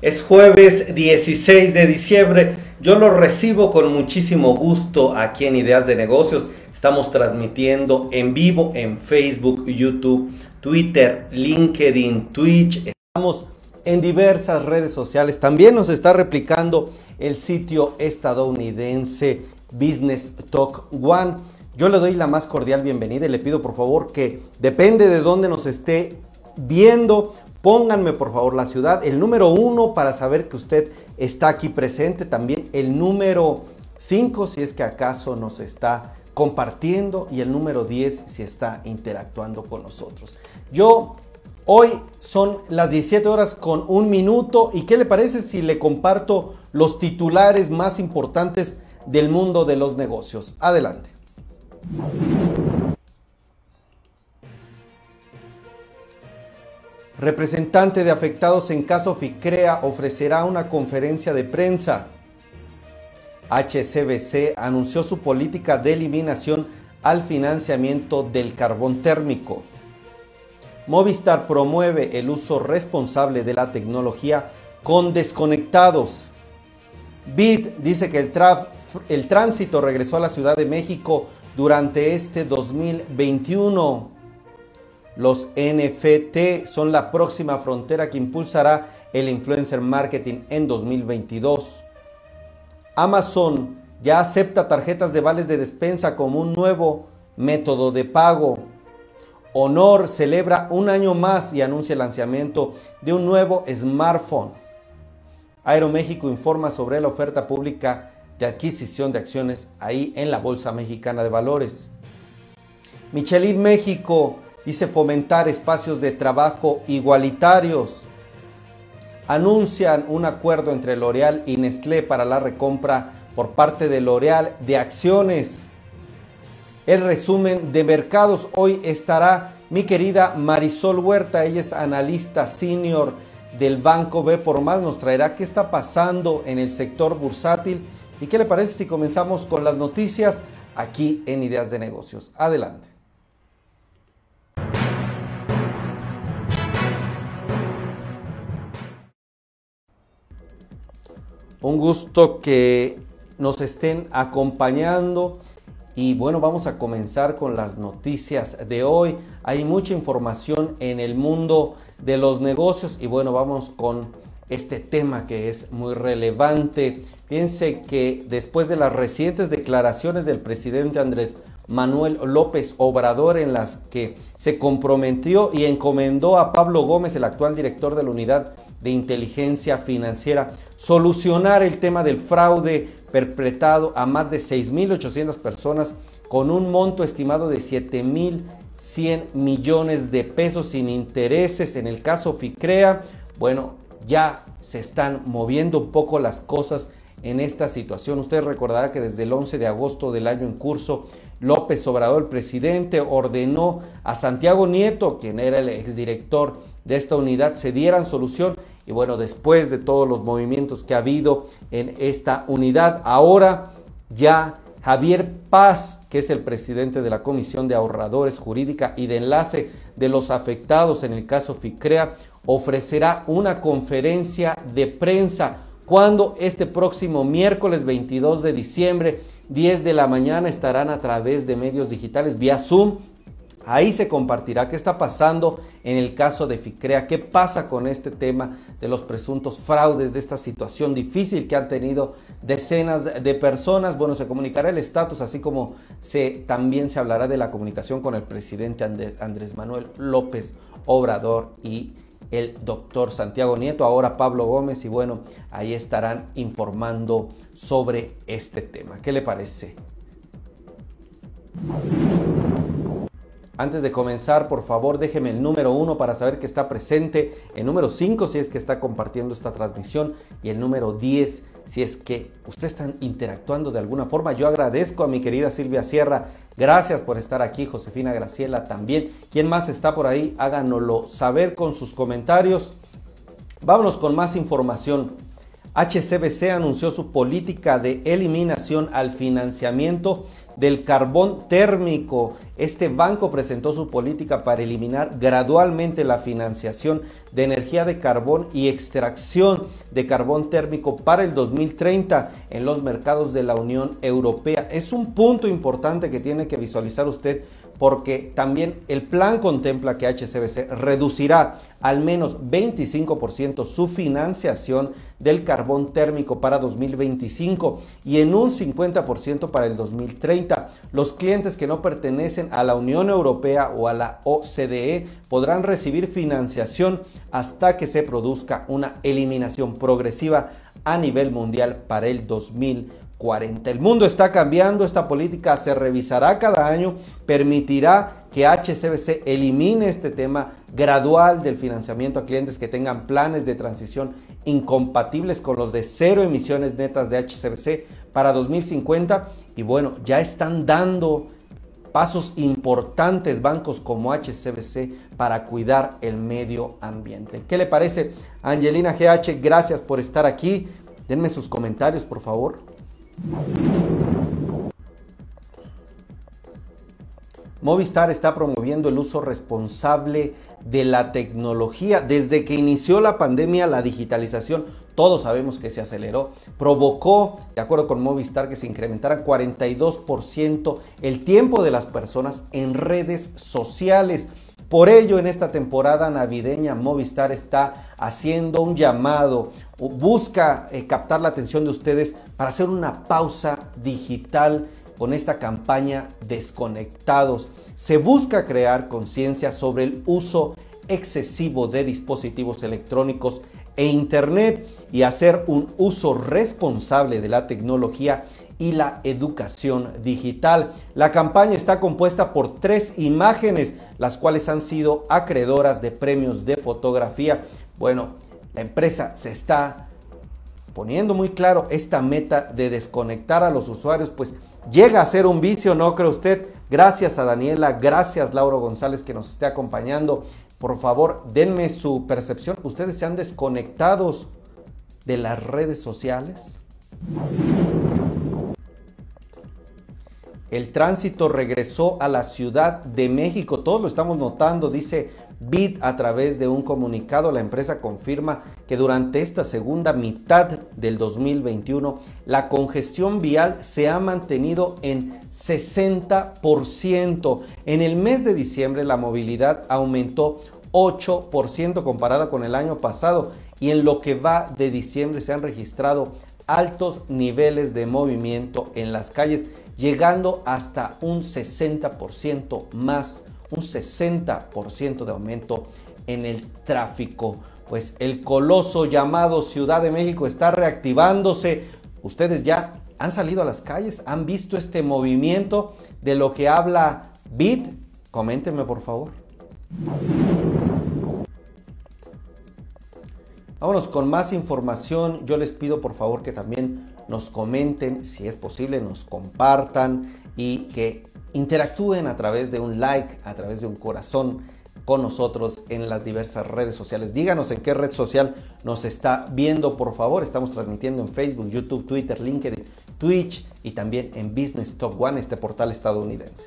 Es jueves 16 de diciembre. Yo lo recibo con muchísimo gusto aquí en Ideas de Negocios. Estamos transmitiendo en vivo en Facebook, YouTube, Twitter, LinkedIn, Twitch. Estamos en diversas redes sociales. También nos está replicando el sitio estadounidense Business Talk One. Yo le doy la más cordial bienvenida y le pido por favor que depende de dónde nos esté viendo, pónganme por favor la ciudad, el número uno para saber que usted está aquí presente, también el número 5 si es que acaso nos está compartiendo y el número 10 si está interactuando con nosotros. Yo hoy son las 17 horas con un minuto y ¿qué le parece si le comparto los titulares más importantes del mundo de los negocios? Adelante. Representante de afectados en caso FICREA ofrecerá una conferencia de prensa. HCBC anunció su política de eliminación al financiamiento del carbón térmico. Movistar promueve el uso responsable de la tecnología con desconectados. BID dice que el, el tránsito regresó a la Ciudad de México durante este 2021. Los NFT son la próxima frontera que impulsará el influencer marketing en 2022. Amazon ya acepta tarjetas de vales de despensa como un nuevo método de pago. Honor celebra un año más y anuncia el lanzamiento de un nuevo smartphone. Aeroméxico informa sobre la oferta pública de adquisición de acciones ahí en la Bolsa Mexicana de Valores. Michelin México dice fomentar espacios de trabajo igualitarios. Anuncian un acuerdo entre L'Oreal y Nestlé para la recompra por parte de L'Oreal de acciones. El resumen de mercados hoy estará mi querida Marisol Huerta, ella es analista senior del Banco B por más, nos traerá qué está pasando en el sector bursátil y qué le parece si comenzamos con las noticias aquí en Ideas de Negocios. Adelante. Un gusto que nos estén acompañando y bueno, vamos a comenzar con las noticias de hoy. Hay mucha información en el mundo de los negocios y bueno, vamos con este tema que es muy relevante. Piense que después de las recientes declaraciones del presidente Andrés Manuel López Obrador en las que se comprometió y encomendó a Pablo Gómez, el actual director de la unidad de inteligencia financiera, solucionar el tema del fraude perpetrado a más de 6.800 personas con un monto estimado de 7.100 millones de pesos sin intereses. En el caso FICREA, bueno, ya se están moviendo un poco las cosas en esta situación. Usted recordará que desde el 11 de agosto del año en curso, López Obrador, el presidente, ordenó a Santiago Nieto, quien era el exdirector de esta unidad, se dieran solución. Y bueno, después de todos los movimientos que ha habido en esta unidad, ahora ya Javier Paz, que es el presidente de la Comisión de Ahorradores Jurídica y de Enlace de los Afectados en el caso FICREA, ofrecerá una conferencia de prensa cuando este próximo miércoles 22 de diciembre, 10 de la mañana, estarán a través de medios digitales vía Zoom. Ahí se compartirá qué está pasando en el caso de FICREA, qué pasa con este tema de los presuntos fraudes, de esta situación difícil que han tenido decenas de personas. Bueno, se comunicará el estatus, así como se, también se hablará de la comunicación con el presidente Andrés Manuel López Obrador y el doctor Santiago Nieto, ahora Pablo Gómez, y bueno, ahí estarán informando sobre este tema. ¿Qué le parece? Antes de comenzar, por favor, déjeme el número uno para saber que está presente, el número 5 si es que está compartiendo esta transmisión y el número 10 si es que usted está interactuando de alguna forma. Yo agradezco a mi querida Silvia Sierra, gracias por estar aquí, Josefina Graciela también. ¿Quién más está por ahí? Háganoslo saber con sus comentarios. Vámonos con más información. HCBC anunció su política de eliminación al financiamiento del carbón térmico. Este banco presentó su política para eliminar gradualmente la financiación de energía de carbón y extracción de carbón térmico para el 2030 en los mercados de la Unión Europea. Es un punto importante que tiene que visualizar usted porque también el plan contempla que HCBC reducirá al menos 25% su financiación del carbón térmico para 2025 y en un 50% para el 2030. Los clientes que no pertenecen a la Unión Europea o a la OCDE podrán recibir financiación hasta que se produzca una eliminación progresiva a nivel mundial para el 2025. 40. El mundo está cambiando, esta política se revisará cada año, permitirá que HCBC elimine este tema gradual del financiamiento a clientes que tengan planes de transición incompatibles con los de cero emisiones netas de HCBC para 2050 y bueno, ya están dando pasos importantes bancos como HCBC para cuidar el medio ambiente. ¿Qué le parece? Angelina GH, gracias por estar aquí. Denme sus comentarios, por favor. Movistar está promoviendo el uso responsable de la tecnología. Desde que inició la pandemia, la digitalización, todos sabemos que se aceleró, provocó, de acuerdo con Movistar, que se incrementara 42% el tiempo de las personas en redes sociales. Por ello, en esta temporada navideña, Movistar está haciendo un llamado, busca eh, captar la atención de ustedes para hacer una pausa digital con esta campaña Desconectados. Se busca crear conciencia sobre el uso excesivo de dispositivos electrónicos e Internet y hacer un uso responsable de la tecnología y la educación digital. La campaña está compuesta por tres imágenes, las cuales han sido acreedoras de premios de fotografía. Bueno, la empresa se está poniendo muy claro esta meta de desconectar a los usuarios, pues llega a ser un vicio, ¿no cree usted? Gracias a Daniela, gracias Lauro González que nos esté acompañando. Por favor, denme su percepción. ¿Ustedes se han desconectados de las redes sociales? El tránsito regresó a la Ciudad de México. Todos lo estamos notando, dice BID a través de un comunicado. La empresa confirma que durante esta segunda mitad del 2021 la congestión vial se ha mantenido en 60%. En el mes de diciembre la movilidad aumentó 8% comparada con el año pasado y en lo que va de diciembre se han registrado altos niveles de movimiento en las calles llegando hasta un 60% más, un 60% de aumento en el tráfico. Pues el coloso llamado Ciudad de México está reactivándose. Ustedes ya han salido a las calles, han visto este movimiento de lo que habla BIT. Coméntenme por favor. Vámonos con más información. Yo les pido por favor que también nos comenten, si es posible, nos compartan y que interactúen a través de un like, a través de un corazón con nosotros en las diversas redes sociales. Díganos en qué red social nos está viendo, por favor. Estamos transmitiendo en Facebook, YouTube, Twitter, LinkedIn, Twitch y también en Business Top One, este portal estadounidense.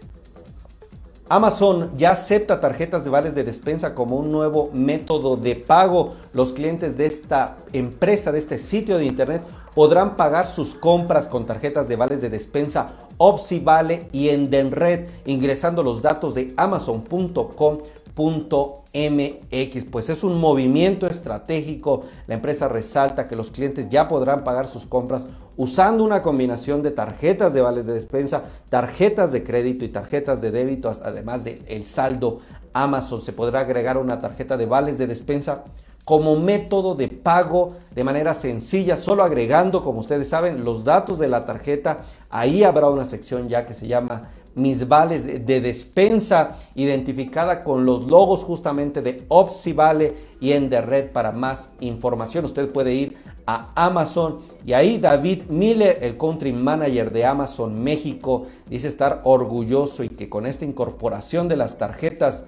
Amazon ya acepta tarjetas de vales de despensa como un nuevo método de pago. Los clientes de esta empresa, de este sitio de internet, podrán pagar sus compras con tarjetas de vales de despensa Opsi Vale y Endenred ingresando los datos de amazon.com .mx, pues es un movimiento estratégico. La empresa resalta que los clientes ya podrán pagar sus compras usando una combinación de tarjetas de vales de despensa, tarjetas de crédito y tarjetas de débito, además del saldo Amazon. Se podrá agregar una tarjeta de vales de despensa como método de pago de manera sencilla, solo agregando, como ustedes saben, los datos de la tarjeta. Ahí habrá una sección ya que se llama mis vales de despensa identificada con los logos justamente de Opsi Vale y en The Red para más información. Usted puede ir a Amazon y ahí David Miller, el country manager de Amazon México, dice estar orgulloso y que con esta incorporación de las tarjetas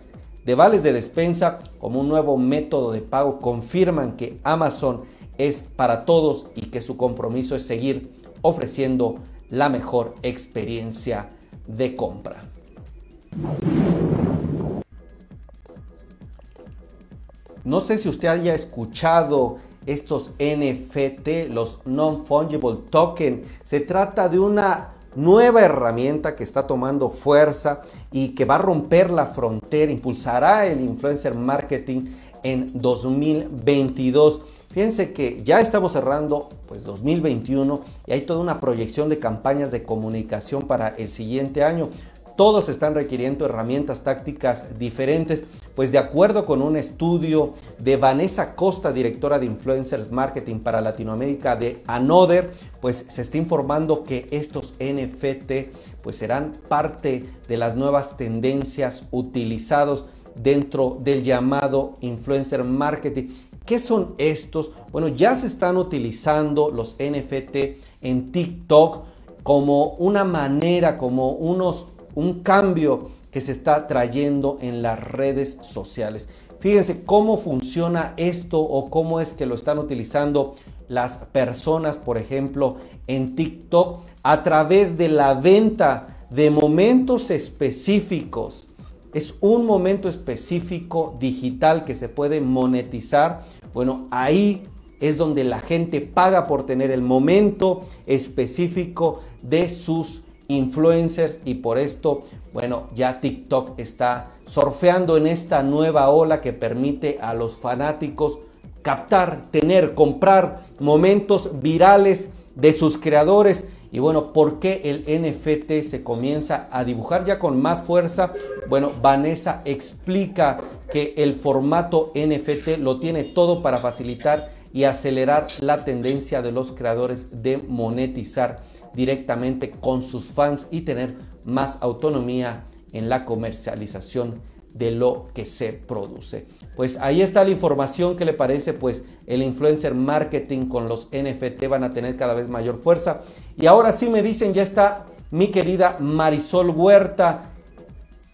de vales de despensa como un nuevo método de pago confirman que Amazon es para todos y que su compromiso es seguir ofreciendo la mejor experiencia de compra. No sé si usted haya escuchado estos NFT, los Non-Fungible Token. Se trata de una nueva herramienta que está tomando fuerza y que va a romper la frontera, impulsará el influencer marketing en 2022. Fíjense que ya estamos cerrando pues 2021 y hay toda una proyección de campañas de comunicación para el siguiente año. Todos están requiriendo herramientas tácticas diferentes, pues de acuerdo con un estudio de Vanessa Costa, directora de Influencers Marketing para Latinoamérica de Another, pues se está informando que estos NFT pues serán parte de las nuevas tendencias utilizados dentro del llamado influencer marketing. ¿Qué son estos? Bueno, ya se están utilizando los NFT en TikTok como una manera, como unos un cambio que se está trayendo en las redes sociales. Fíjense cómo funciona esto o cómo es que lo están utilizando las personas, por ejemplo, en TikTok a través de la venta de momentos específicos. Es un momento específico digital que se puede monetizar. Bueno, ahí es donde la gente paga por tener el momento específico de sus influencers y por esto, bueno, ya TikTok está surfeando en esta nueva ola que permite a los fanáticos captar, tener, comprar momentos virales de sus creadores. Y bueno, ¿por qué el NFT se comienza a dibujar ya con más fuerza? Bueno, Vanessa explica que el formato NFT lo tiene todo para facilitar y acelerar la tendencia de los creadores de monetizar directamente con sus fans y tener más autonomía en la comercialización de lo que se produce. Pues ahí está la información que le parece, pues el influencer marketing con los NFT van a tener cada vez mayor fuerza. Y ahora sí me dicen, ya está mi querida Marisol Huerta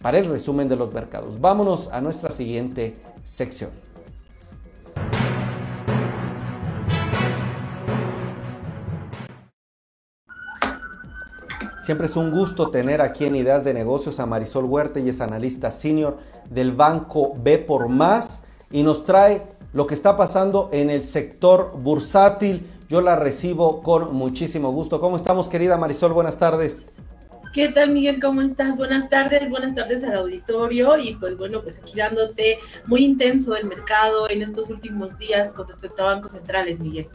para el resumen de los mercados. Vámonos a nuestra siguiente sección. Siempre es un gusto tener aquí en Ideas de Negocios a Marisol Huerta y es analista senior del banco B por Más y nos trae lo que está pasando en el sector bursátil. Yo la recibo con muchísimo gusto. ¿Cómo estamos, querida Marisol? Buenas tardes. ¿Qué tal, Miguel? ¿Cómo estás? Buenas tardes, buenas tardes al auditorio y pues bueno, pues aquí dándote muy intenso el mercado en estos últimos días con respecto a bancos centrales, Miguel.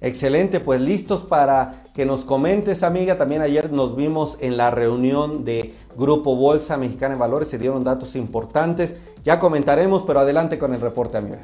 Excelente, pues listos para que nos comentes, amiga. También ayer nos vimos en la reunión de Grupo Bolsa Mexicana de Valores, se dieron datos importantes. Ya comentaremos, pero adelante con el reporte, amiga.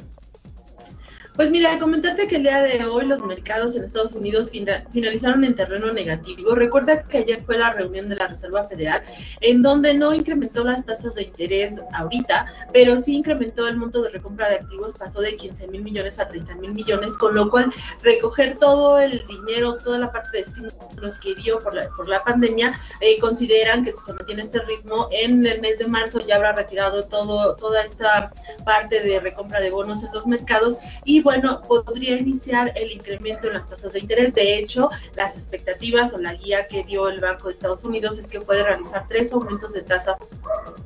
Pues mira, comentarte que el día de hoy los mercados en Estados Unidos finalizaron en terreno negativo. Recuerda que ayer fue la reunión de la Reserva Federal en donde no incrementó las tasas de interés ahorita, pero sí incrementó el monto de recompra de activos, pasó de 15 mil millones a 30 mil millones, con lo cual recoger todo el dinero, toda la parte de estímulos que dio por la, por la pandemia, eh, consideran que si se mantiene este ritmo, en el mes de marzo ya habrá retirado todo, toda esta parte de recompra de bonos en los mercados y bueno, podría iniciar el incremento en las tasas de interés. De hecho, las expectativas o la guía que dio el Banco de Estados Unidos es que puede realizar tres aumentos de tasa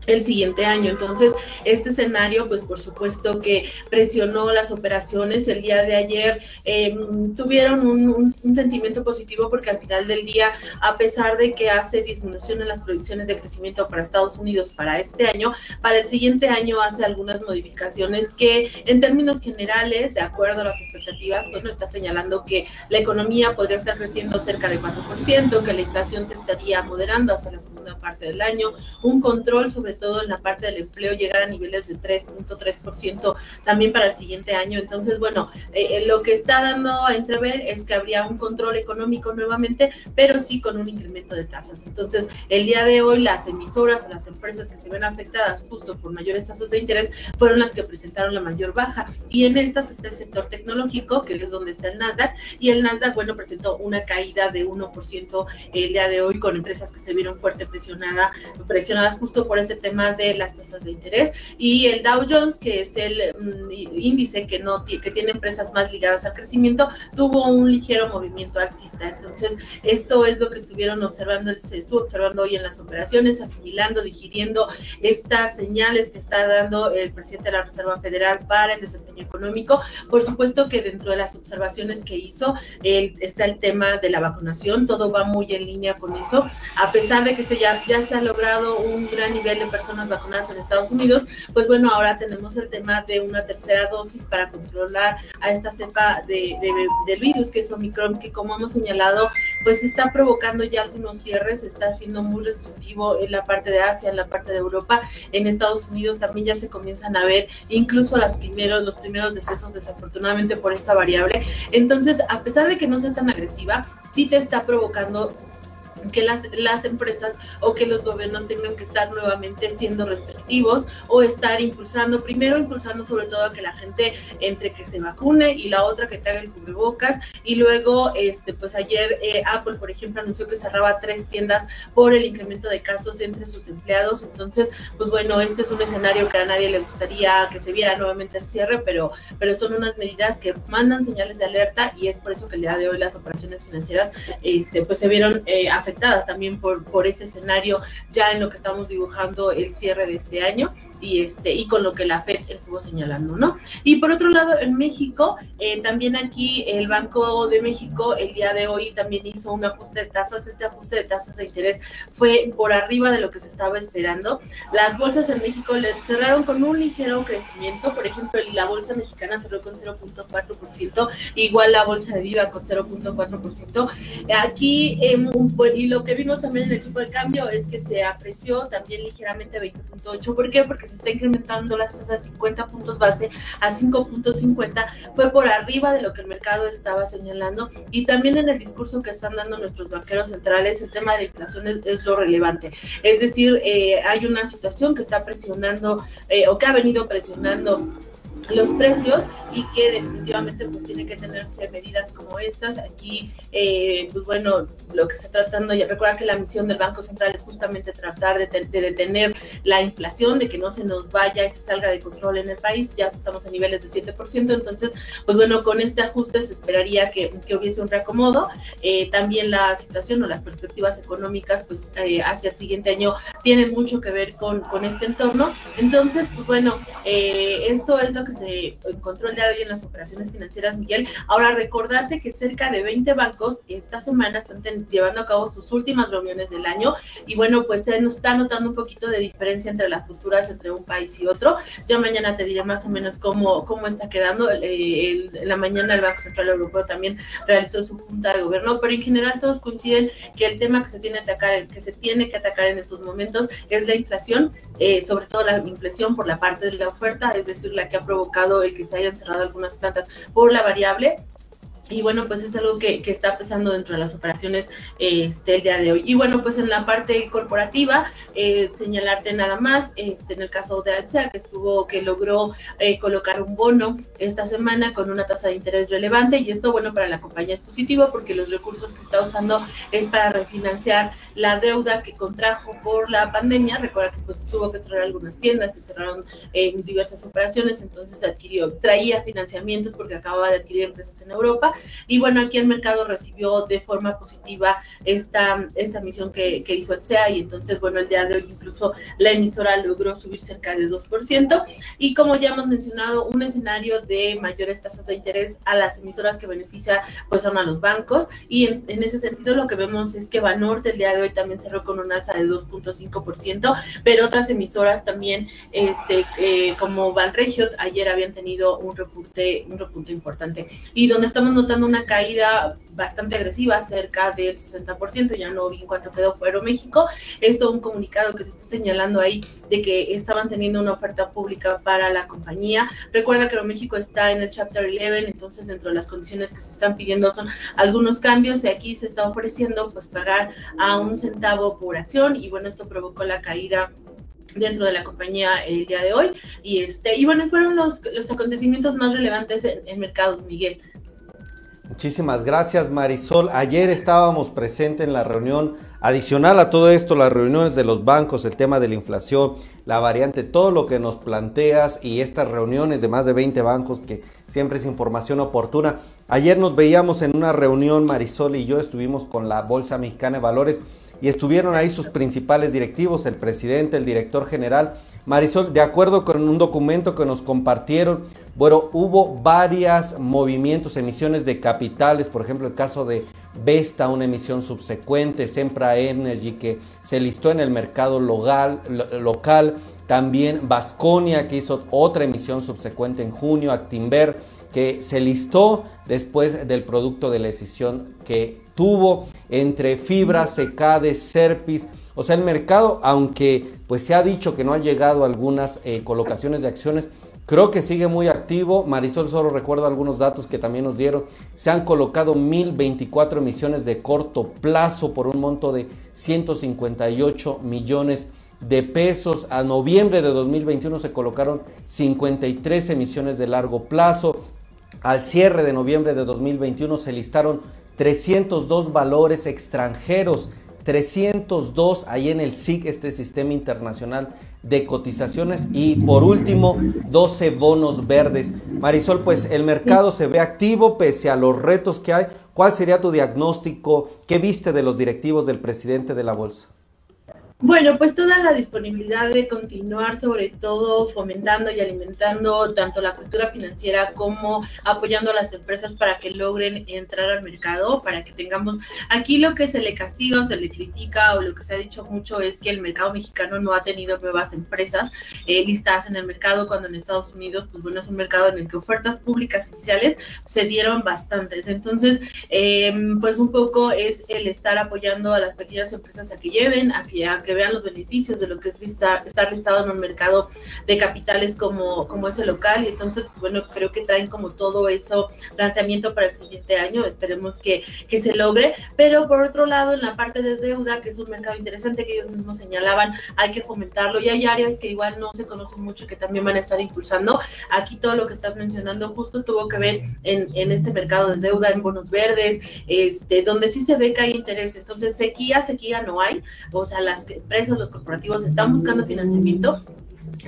el siguiente año. Entonces, este escenario, pues por supuesto que presionó las operaciones. El día de ayer em, tuvieron un, sentimiento positivo porque al final del día, a pesar de que hace disminución en las proyecciones de crecimiento para Estados Unidos para este año, para el siguiente año hace algunas modificaciones que en términos generales, de acuerdo a las expectativas, bueno, está señalando que la economía podría estar creciendo cerca del 4%, que la inflación se estaría moderando hacia la segunda parte del año, un control sobre todo en la parte del empleo llegar a niveles de 3.3% también para el siguiente año. Entonces, bueno, eh, eh, lo que está dando a entrever es que habría un control económico nuevamente, pero sí con un incremento de tasas. Entonces, el día de hoy las emisoras o las empresas que se ven afectadas justo por mayores tasas de interés fueron las que presentaron la mayor baja y en estas está sector tecnológico, que es donde está el Nasdaq, y el Nasdaq, bueno, presentó una caída de 1% el día de hoy con empresas que se vieron fuerte presionada, presionadas justo por ese tema de las tasas de interés, y el Dow Jones, que es el mm, índice que, no, que tiene empresas más ligadas al crecimiento, tuvo un ligero movimiento alcista. Entonces, esto es lo que estuvieron observando, se estuvo observando hoy en las operaciones, asimilando, digiriendo estas señales que está dando el presidente de la Reserva Federal para el desempeño económico. Por supuesto que dentro de las observaciones que hizo está el tema de la vacunación, todo va muy en línea con eso. A pesar de que se ya, se ha logrado un gran nivel de personas vacunadas en Estados Unidos, pues bueno, ahora tenemos el tema de una tercera dosis para controlar a esta cepa de, del virus, que es Omicron, que como hemos señalado, pues está provocando ya algunos cierres, está siendo muy restrictivo en la parte de Asia, en la parte de Europa, en Estados Unidos también ya se comienzan a ver incluso primeros, los primeros decesos desafortunadamente por esta variable. Entonces, a pesar de que no sea tan agresiva, sí te está provocando que las, las empresas o que los gobiernos tengan que estar nuevamente siendo restrictivos o estar impulsando, primero impulsando sobre todo a que la gente entre que se vacune y la otra que traiga el cubrebocas. Y luego, este, pues ayer eh, Apple, por ejemplo, anunció que cerraba tres tiendas por el incremento de casos entre sus empleados, entonces, pues bueno, este es un escenario que a nadie le gustaría que se viera nuevamente el cierre, pero, pero son unas medidas que mandan señales de alerta y es por eso que el día de hoy las operaciones financieras, este, pues se vieron eh, afectadas también por, por ese escenario ya en lo que estamos dibujando el cierre de este año y, este, y con lo que la FED estuvo señalando, ¿no? Y por otro lado, en México, eh, también aquí el Banco de México el día de hoy también hizo un ajuste de tasas. Este ajuste de tasas de interés fue por arriba de lo que se estaba esperando. Las bolsas en México le cerraron con un ligero crecimiento. Por ejemplo, la bolsa mexicana cerró con 0.4%, igual la bolsa de Viva con 0.4%. Aquí, eh, y lo que vimos también en el tipo de cambio es que se apreció también ligeramente 20.8. ¿Por qué? Porque se está incrementando las tasas 50 puntos base a 5.50. Fue por arriba de lo que el mercado estaba señalando. Y también en el discurso que están dando nuestros banqueros centrales, el tema de inflación es, lo relevante. Es decir, eh, hay una situación que está presionando eh, o que ha venido presionando los precios y que definitivamente pues tiene que tenerse medidas como estas. Aquí, eh, pues bueno, lo que se está tratando, ya recuerda que la misión del Banco Central es justamente tratar de, detener la inflación, de que no se nos vaya y se salga de control en el país. Ya estamos a niveles de 7%, entonces, pues bueno, con este ajuste se esperaría que, que hubiese un reacomodo. Eh, también la situación o las perspectivas económicas, pues eh, hacia el siguiente año tienen mucho que ver con, con este entorno. Entonces, pues bueno, esto es lo que encontró el día de hoy en las operaciones financieras, Miguel. Ahora, recordarte que cerca de 20 bancos esta semana están llevando a cabo sus últimas reuniones del año y bueno, pues se nos está notando un poquito de diferencia entre las posturas entre un país y otro. Ya mañana te diré más o menos cómo, cómo está quedando. Eh, en la mañana el Banco Central Europeo también realizó su junta de gobierno, pero en general todos coinciden que el tema que se tiene, atacar, que se tiene que atacar en estos momentos es la inflación, eh, sobre todo la inflación por la parte de la oferta, es decir, la que ha provocado el que se hayan cerrado algunas plantas por la variable y bueno, pues es algo que, que, está pesando dentro de las operaciones este, el día de hoy. Y bueno, pues en la parte corporativa, eh, señalarte nada más, este, en el caso de Alsea, que estuvo, que logró eh, colocar un bono esta semana con una tasa de interés relevante, y esto, bueno, para la compañía es positivo porque los recursos que está usando es para refinanciar la deuda que contrajo por la pandemia. Recuerda que pues tuvo que cerrar algunas tiendas y cerraron eh, diversas operaciones, entonces adquirió, traía financiamientos porque acababa de adquirir empresas en Europa y bueno, aquí el mercado recibió de forma positiva esta, esta misión que, que hizo el SEA y entonces, bueno, el día de hoy incluso la emisora logró subir cerca de 2%. Y como ya hemos mencionado, un escenario de mayores tasas de interés a las emisoras que beneficia pues son a los bancos. Y en, ese sentido lo que vemos es que Banorte el día de hoy también cerró con un alza de 2.5%, pero otras emisoras también, este, eh, como Banregio, ayer habían tenido un repunte, un repunte importante. Y donde estamos notando una caída bastante agresiva, cerca del 60%, ya no vi en cuánto quedó México Esto un comunicado que se está señalando ahí de que estaban teniendo una oferta pública para la compañía. Recuerda que México está en el Chapter 11, entonces dentro de las condiciones que se están pidiendo son algunos cambios y aquí se está ofreciendo pues pagar a un centavo por acción y bueno, esto provocó la caída dentro de la compañía el día de hoy. Y este, y bueno, fueron los, los acontecimientos más relevantes en, mercados, Miguel. Muchísimas gracias, Marisol. Ayer estábamos presentes en la reunión adicional a todo esto, las reuniones de los bancos, el tema de la inflación, la variante, todo lo que nos planteas y estas reuniones de más de 20 bancos que siempre es información oportuna. Ayer nos veíamos en una reunión, Marisol y yo estuvimos con la Bolsa Mexicana de Valores y estuvieron ahí sus principales directivos, el presidente, el director general. Marisol, de acuerdo con un documento que nos compartieron, bueno, hubo varios movimientos, emisiones de capitales, por ejemplo, el caso de Vesta, una emisión subsecuente, Sempra Energy, que se listó en el mercado local, local también Vasconia, que hizo otra emisión subsecuente en junio, Actimber, que se listó después del producto de la decisión que tuvo entre Fibra, Secade, Serpis. O sea, el mercado, aunque pues se ha dicho que no ha llegado algunas eh, colocaciones de acciones, creo que sigue muy activo. Marisol solo recuerdo algunos datos que también nos dieron. Se han colocado 1024 emisiones de corto plazo por un monto de 158 millones de pesos. A noviembre de 2021 se colocaron 53 emisiones de largo plazo. Al cierre de noviembre de 2021 se listaron 302 valores extranjeros, 302 ahí en el SIC, este sistema internacional de cotizaciones y por último 12 bonos verdes. Marisol, pues el mercado se ve activo pese a los retos que hay. ¿Cuál sería tu diagnóstico? ¿Qué viste de los directivos del presidente de la bolsa? Bueno, pues toda la disponibilidad de continuar sobre todo fomentando y alimentando tanto la cultura financiera como apoyando a las empresas para que logren entrar al mercado, para que tengamos aquí lo que se le castiga o se le critica o lo que se ha dicho mucho es que el mercado mexicano no ha tenido nuevas empresas eh, listadas en el mercado cuando en Estados Unidos, pues bueno, es un mercado en el que ofertas públicas iniciales se dieron bastantes. Entonces, em, pues un poco es el estar apoyando a las pequeñas empresas a que lleven, a que, a que vean los beneficios de lo que es estar, estar listado en un mercado de capitales como, como ese local. Y entonces, bueno, creo que traen como todo eso planteamiento para el siguiente año. Esperemos que, que se logre. Pero por otro lado, en la parte de deuda, que es un mercado interesante que ellos mismos señalaban, hay que fomentarlo. Y hay áreas que igual no se conocen mucho que también van a estar impulsando. Aquí todo lo que estás mencionando justo tuvo que ver en, en este mercado de deuda, en bonos verdes, este, donde sí se ve que hay interés. Entonces, sequía, sequía no hay. O sea, las empresas, los corporativos están buscando financiamiento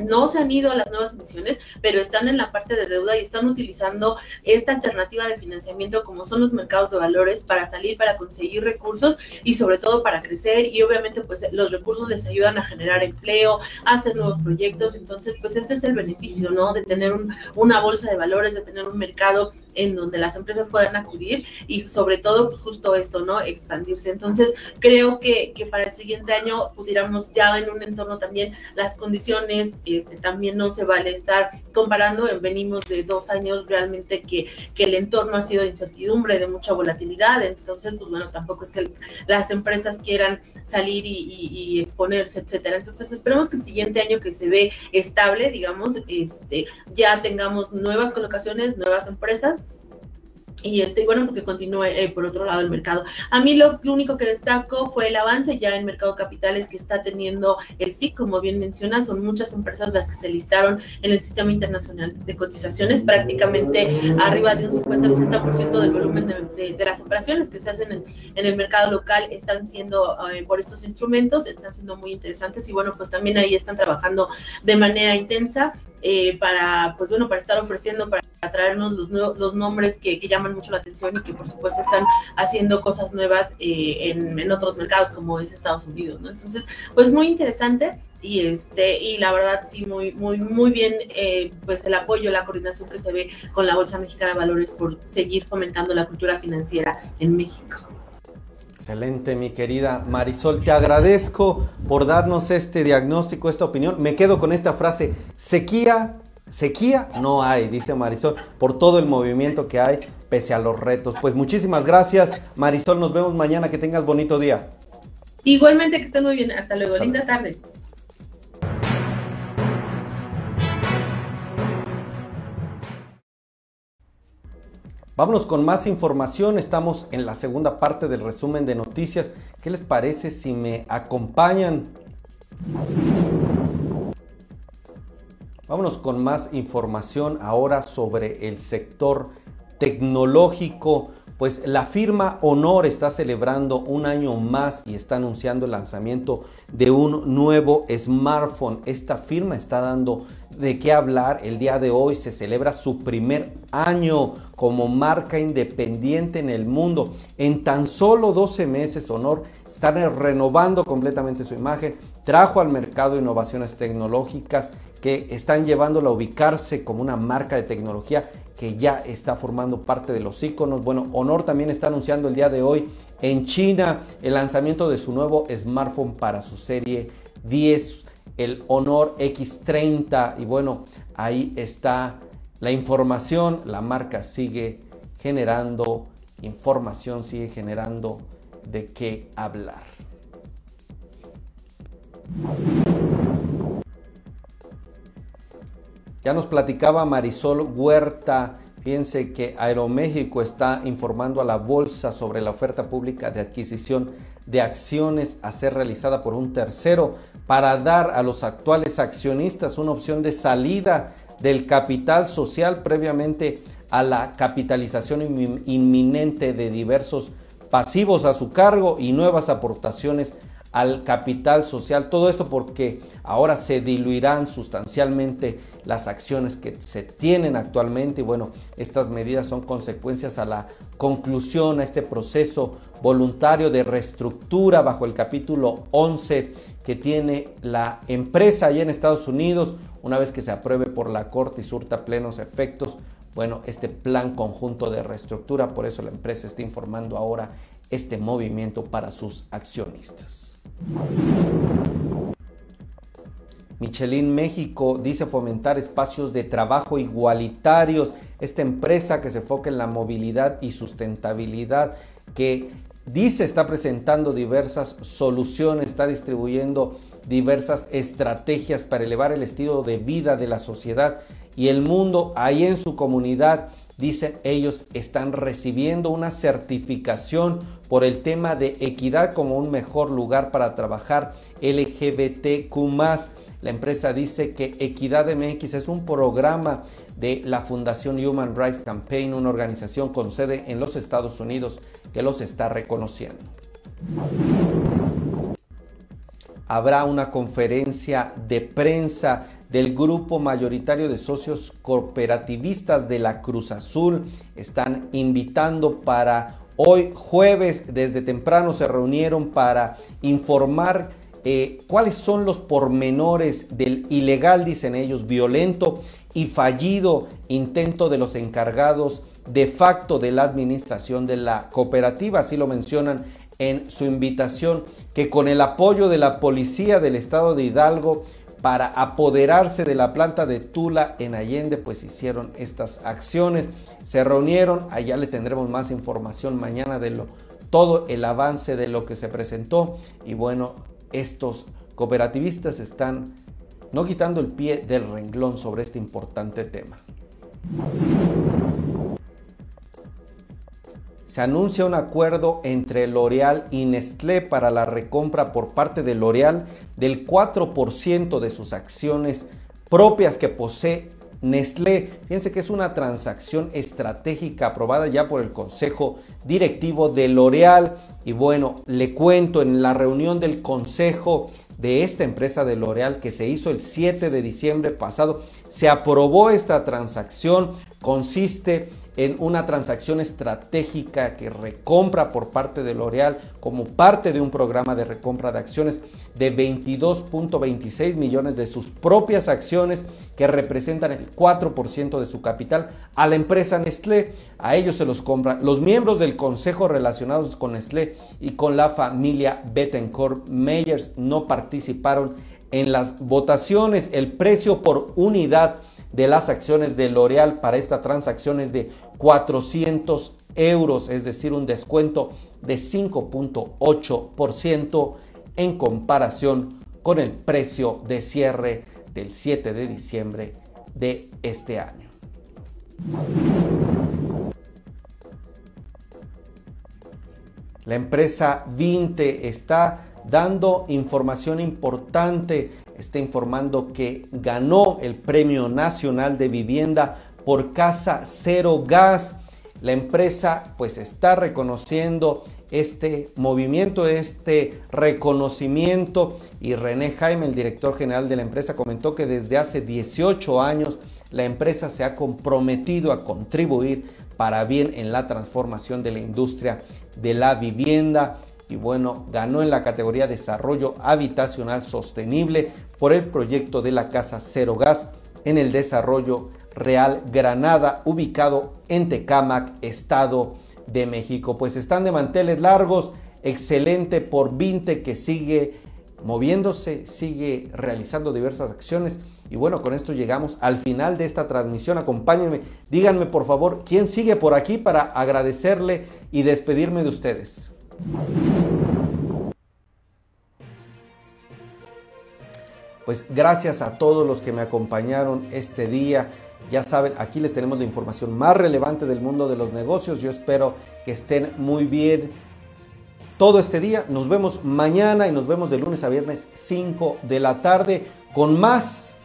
no se han ido a las nuevas emisiones, pero están en la parte de deuda y están utilizando esta alternativa de financiamiento como son los mercados de valores para salir, para conseguir recursos y sobre todo para crecer y obviamente pues los recursos les ayudan a generar empleo, a hacer nuevos proyectos, entonces pues este es el beneficio, ¿no? De tener una bolsa de valores, de tener un mercado en donde las empresas puedan acudir y sobre todo pues justo esto, ¿no? Expandirse. Entonces creo que, que para el siguiente año pudiéramos ya en un entorno también las condiciones este, también no se vale estar comparando, venimos de dos años realmente que, que el entorno ha sido de incertidumbre, de mucha volatilidad, entonces pues bueno, tampoco es que las empresas quieran salir y, exponerse, etcétera. Entonces esperemos que el siguiente año que se ve estable, digamos, este, ya tengamos nuevas colocaciones, nuevas empresas y este, bueno, pues que continúe eh, por otro lado el mercado. A mí lo, único que destaco fue el avance ya en mercado capitales que está teniendo el SIC, como bien menciona, son muchas empresas las que se listaron en el sistema internacional de cotizaciones, prácticamente arriba de un 50-60% del volumen de, las operaciones que se hacen en, en el mercado local están siendo eh, por estos instrumentos, están siendo muy interesantes y bueno, pues también ahí están trabajando de manera intensa eh, para, pues bueno, para estar ofreciendo, para traernos los, los nombres que, que, llaman mucho la atención y que por supuesto están haciendo cosas nuevas eh, en, en, otros mercados como es Estados Unidos, ¿no? Entonces, pues muy interesante y este y la verdad sí muy muy muy bien eh, pues el apoyo la coordinación que se ve con la bolsa mexicana de valores por seguir fomentando la cultura financiera en México Excelente, mi querida Marisol. Te agradezco por darnos este diagnóstico, esta opinión. Me quedo con esta frase, sequía, sequía no hay, dice Marisol, por todo el movimiento que hay, pese a los retos. Pues muchísimas gracias, Marisol. Nos vemos mañana. Que tengas bonito día. Igualmente, que estén muy bien. Hasta luego. Linda tarde. Vámonos con más información, estamos en la segunda parte del resumen de noticias. ¿Qué les parece si me acompañan? Vámonos con más información ahora sobre el sector tecnológico. Pues la firma Honor está celebrando un año más y está anunciando el lanzamiento de un nuevo smartphone. Esta firma está dando de qué hablar. El día de hoy se celebra su primer año como marca independiente en el mundo. En tan solo 12 meses, Honor está renovando completamente su imagen. Trajo al mercado innovaciones tecnológicas que están llevándola a ubicarse como una marca de tecnología que ya está formando parte de los iconos. Bueno, Honor también está anunciando el día de hoy en China el lanzamiento de su nuevo smartphone para su serie 10, el Honor X30. Y bueno, ahí está la información. La marca sigue generando información, sigue generando de qué hablar. Ya nos platicaba Marisol Huerta. Fíjense que Aeroméxico está informando a la bolsa sobre la oferta pública de adquisición de acciones a ser realizada por un tercero para dar a los actuales accionistas una opción de salida del capital social previamente a la capitalización inminente de diversos pasivos a su cargo y nuevas aportaciones al capital social. Todo esto porque ahora se diluirán sustancialmente las acciones que se tienen actualmente y bueno, estas medidas son consecuencias a la conclusión, a este proceso voluntario de reestructura bajo el capítulo 11 que tiene la empresa allá en Estados Unidos, una vez que se apruebe por la Corte y surta plenos efectos bueno, este plan conjunto de reestructura, por eso la empresa está informando ahora este movimiento para sus accionistas. Michelin México dice fomentar espacios de trabajo igualitarios. Esta empresa que se enfoca en la movilidad y sustentabilidad, que dice está presentando diversas soluciones, está distribuyendo diversas estrategias para elevar el estilo de vida de la sociedad y el mundo ahí en su comunidad dicen ellos están recibiendo una certificación por el tema de equidad como un mejor lugar para trabajar LGBTQ. La empresa dice que Equidad MX es un programa de la Fundación Human Rights Campaign, una organización con sede en los Estados Unidos que los está reconociendo. Habrá una conferencia de prensa del grupo mayoritario de socios cooperativistas de la Cruz Azul. Están invitando para hoy jueves, desde temprano se reunieron para informar eh, cuáles son los pormenores del ilegal, dicen ellos, violento y fallido intento de los encargados de facto de la administración de la cooperativa, así lo mencionan en su invitación, que con el apoyo de la policía del estado de Hidalgo para apoderarse de la planta de Tula en Allende, pues hicieron estas acciones. Se reunieron, allá le tendremos más información mañana de lo, todo el avance de lo que se presentó. Y bueno, estos cooperativistas están no quitando el pie del renglón sobre este importante tema. Se anuncia un acuerdo entre L'Oreal y Nestlé para la recompra por parte de L'Oreal del 4% de sus acciones propias que posee Nestlé. Fíjense que es una transacción estratégica aprobada ya por el Consejo Directivo de L'Oreal. Y bueno, le cuento en la reunión del Consejo de esta empresa de L'Oreal que se hizo el 7 de diciembre pasado, se aprobó esta transacción. Consiste en una transacción estratégica que recompra por parte de L'Oreal como parte de un programa de recompra de acciones de 22.26 millones de sus propias acciones que representan el 4% de su capital a la empresa Nestlé. A ellos se los compran los miembros del consejo relacionados con Nestlé y con la familia Bettencourt Meyers no participaron en las votaciones. El precio por unidad de las acciones de L'Oreal para esta transacción es de 400 euros, es decir, un descuento de 5.8% en comparación con el precio de cierre del 7 de diciembre de este año. La empresa Vinte está dando información importante está informando que ganó el Premio Nacional de Vivienda por Casa Cero Gas. La empresa pues está reconociendo este movimiento, este reconocimiento y René Jaime, el director general de la empresa, comentó que desde hace 18 años la empresa se ha comprometido a contribuir para bien en la transformación de la industria de la vivienda y bueno, ganó en la categoría Desarrollo Habitacional Sostenible por el proyecto de la Casa Cero Gas en el desarrollo Real Granada, ubicado en Tecámac, Estado de México. Pues están de manteles largos, excelente por 20 que sigue moviéndose, sigue realizando diversas acciones. Y bueno, con esto llegamos al final de esta transmisión. Acompáñenme, díganme por favor quién sigue por aquí para agradecerle y despedirme de ustedes. Pues gracias a todos los que me acompañaron este día. Ya saben, aquí les tenemos la información más relevante del mundo de los negocios. Yo espero que estén muy bien todo este día. Nos vemos mañana y nos vemos de lunes a viernes 5 de la tarde con más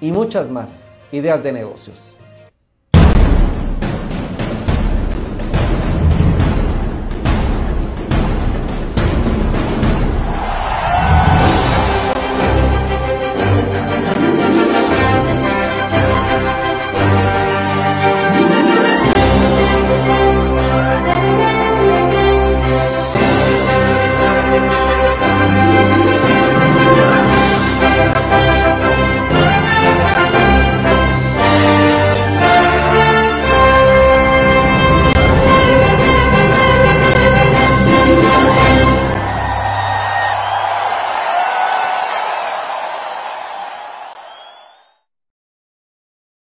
y muchas más ideas de negocios.